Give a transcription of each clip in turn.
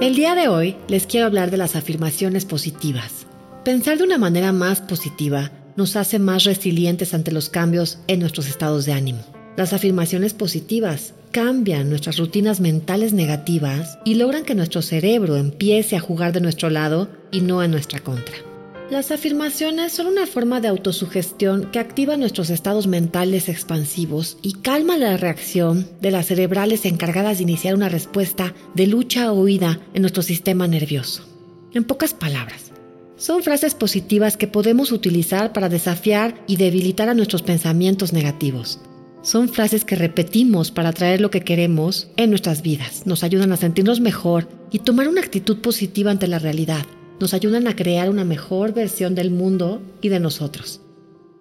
El día de hoy les quiero hablar de las afirmaciones positivas. Pensar de una manera más positiva nos hace más resilientes ante los cambios en nuestros estados de ánimo. Las afirmaciones positivas cambian nuestras rutinas mentales negativas y logran que nuestro cerebro empiece a jugar de nuestro lado y no en nuestra contra. Las afirmaciones son una forma de autosugestión que activa nuestros estados mentales expansivos y calma la reacción de las cerebrales encargadas de iniciar una respuesta de lucha o huida en nuestro sistema nervioso. En pocas palabras, son frases positivas que podemos utilizar para desafiar y debilitar a nuestros pensamientos negativos. Son frases que repetimos para atraer lo que queremos en nuestras vidas. Nos ayudan a sentirnos mejor y tomar una actitud positiva ante la realidad nos ayudan a crear una mejor versión del mundo y de nosotros.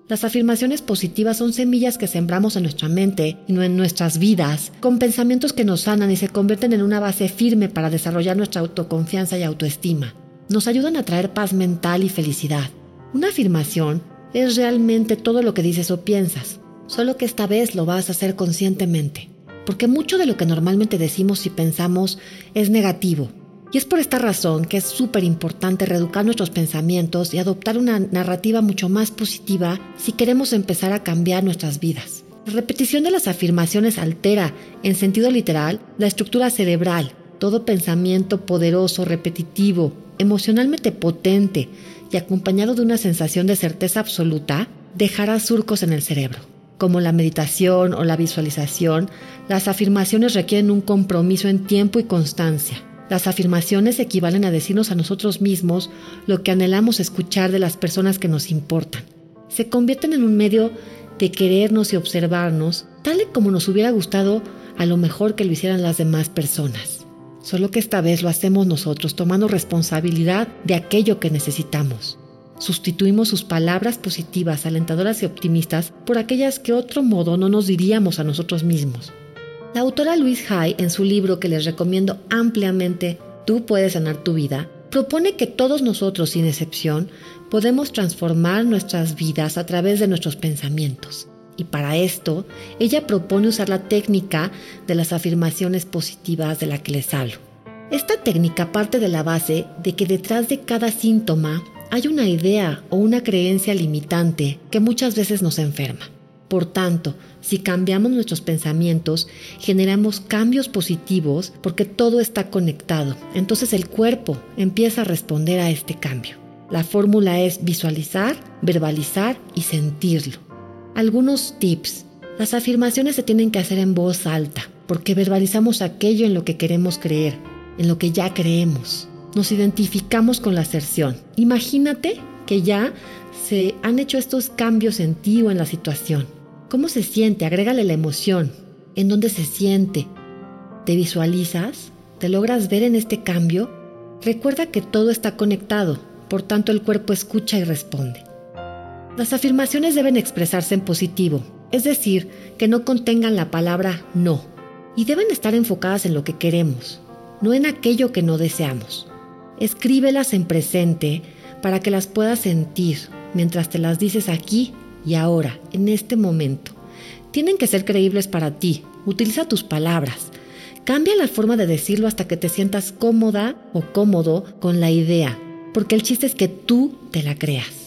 Las afirmaciones positivas son semillas que sembramos en nuestra mente y no en nuestras vidas, con pensamientos que nos sanan y se convierten en una base firme para desarrollar nuestra autoconfianza y autoestima. Nos ayudan a traer paz mental y felicidad. Una afirmación es realmente todo lo que dices o piensas, solo que esta vez lo vas a hacer conscientemente, porque mucho de lo que normalmente decimos y pensamos es negativo y es por esta razón que es súper importante reeducar nuestros pensamientos y adoptar una narrativa mucho más positiva si queremos empezar a cambiar nuestras vidas. La repetición de las afirmaciones altera, en sentido literal, la estructura cerebral. Todo pensamiento poderoso, repetitivo, emocionalmente potente y acompañado de una sensación de certeza absoluta, dejará surcos en el cerebro. Como la meditación o la visualización, las afirmaciones requieren un compromiso en tiempo y constancia. Las afirmaciones equivalen a decirnos a nosotros mismos lo que anhelamos escuchar de las personas que nos importan. Se convierten en un medio de querernos y observarnos tal y como nos hubiera gustado a lo mejor que lo hicieran las demás personas. Solo que esta vez lo hacemos nosotros tomando responsabilidad de aquello que necesitamos. Sustituimos sus palabras positivas, alentadoras y optimistas por aquellas que otro modo no nos diríamos a nosotros mismos. La autora Louise Hay, en su libro que les recomiendo ampliamente, Tú puedes sanar tu vida, propone que todos nosotros, sin excepción, podemos transformar nuestras vidas a través de nuestros pensamientos. Y para esto, ella propone usar la técnica de las afirmaciones positivas de la que les hablo. Esta técnica parte de la base de que detrás de cada síntoma hay una idea o una creencia limitante que muchas veces nos enferma. Por tanto, si cambiamos nuestros pensamientos, generamos cambios positivos porque todo está conectado. Entonces el cuerpo empieza a responder a este cambio. La fórmula es visualizar, verbalizar y sentirlo. Algunos tips. Las afirmaciones se tienen que hacer en voz alta porque verbalizamos aquello en lo que queremos creer, en lo que ya creemos. Nos identificamos con la aserción. Imagínate que ya se han hecho estos cambios en ti o en la situación. ¿Cómo se siente? Agrégale la emoción. ¿En dónde se siente? ¿Te visualizas? ¿Te logras ver en este cambio? Recuerda que todo está conectado, por tanto el cuerpo escucha y responde. Las afirmaciones deben expresarse en positivo, es decir, que no contengan la palabra no, y deben estar enfocadas en lo que queremos, no en aquello que no deseamos. Escríbelas en presente para que las puedas sentir mientras te las dices aquí y ahora, en este momento. Tienen que ser creíbles para ti. Utiliza tus palabras. Cambia la forma de decirlo hasta que te sientas cómoda o cómodo con la idea, porque el chiste es que tú te la creas.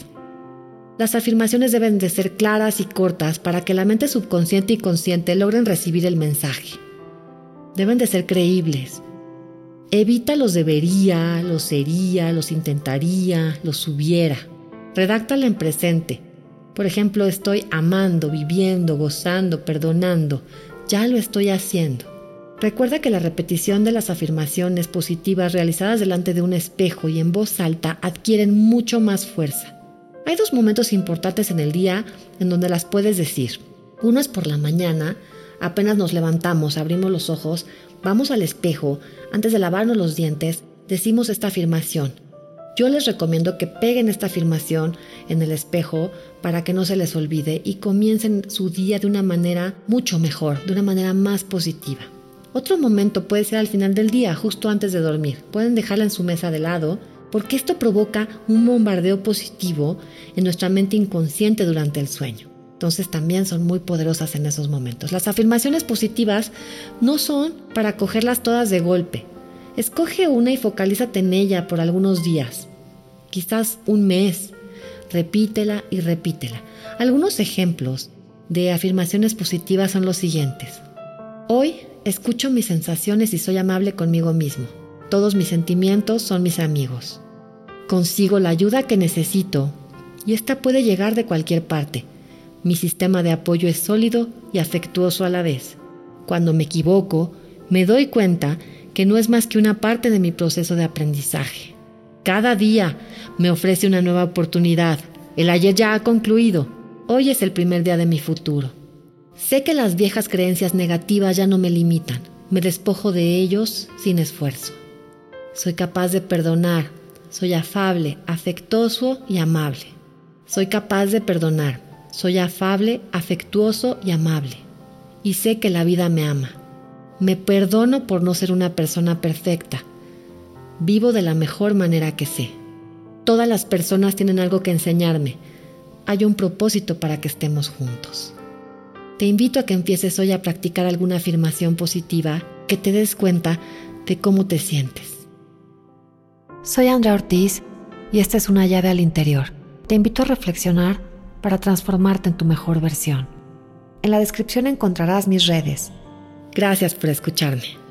Las afirmaciones deben de ser claras y cortas para que la mente subconsciente y consciente logren recibir el mensaje. Deben de ser creíbles. Evita los debería, los sería, los intentaría, los hubiera. Redáctala en presente. Por ejemplo, estoy amando, viviendo, gozando, perdonando. Ya lo estoy haciendo. Recuerda que la repetición de las afirmaciones positivas realizadas delante de un espejo y en voz alta adquieren mucho más fuerza. Hay dos momentos importantes en el día en donde las puedes decir. Uno es por la mañana, apenas nos levantamos, abrimos los ojos, vamos al espejo, antes de lavarnos los dientes, decimos esta afirmación. Yo les recomiendo que peguen esta afirmación en el espejo para que no se les olvide y comiencen su día de una manera mucho mejor, de una manera más positiva. Otro momento puede ser al final del día, justo antes de dormir. Pueden dejarla en su mesa de lado porque esto provoca un bombardeo positivo en nuestra mente inconsciente durante el sueño. Entonces también son muy poderosas en esos momentos. Las afirmaciones positivas no son para cogerlas todas de golpe, Escoge una y focalízate en ella por algunos días, quizás un mes. Repítela y repítela. Algunos ejemplos de afirmaciones positivas son los siguientes. Hoy escucho mis sensaciones y soy amable conmigo mismo. Todos mis sentimientos son mis amigos. Consigo la ayuda que necesito y esta puede llegar de cualquier parte. Mi sistema de apoyo es sólido y afectuoso a la vez. Cuando me equivoco, me doy cuenta que no es más que una parte de mi proceso de aprendizaje. Cada día me ofrece una nueva oportunidad. El ayer ya ha concluido. Hoy es el primer día de mi futuro. Sé que las viejas creencias negativas ya no me limitan. Me despojo de ellos sin esfuerzo. Soy capaz de perdonar. Soy afable, afectuoso y amable. Soy capaz de perdonar. Soy afable, afectuoso y amable. Y sé que la vida me ama. Me perdono por no ser una persona perfecta. Vivo de la mejor manera que sé. Todas las personas tienen algo que enseñarme. Hay un propósito para que estemos juntos. Te invito a que empieces hoy a practicar alguna afirmación positiva que te des cuenta de cómo te sientes. Soy Andrea Ortiz y esta es una llave al interior. Te invito a reflexionar para transformarte en tu mejor versión. En la descripción encontrarás mis redes. Gracias por escucharme.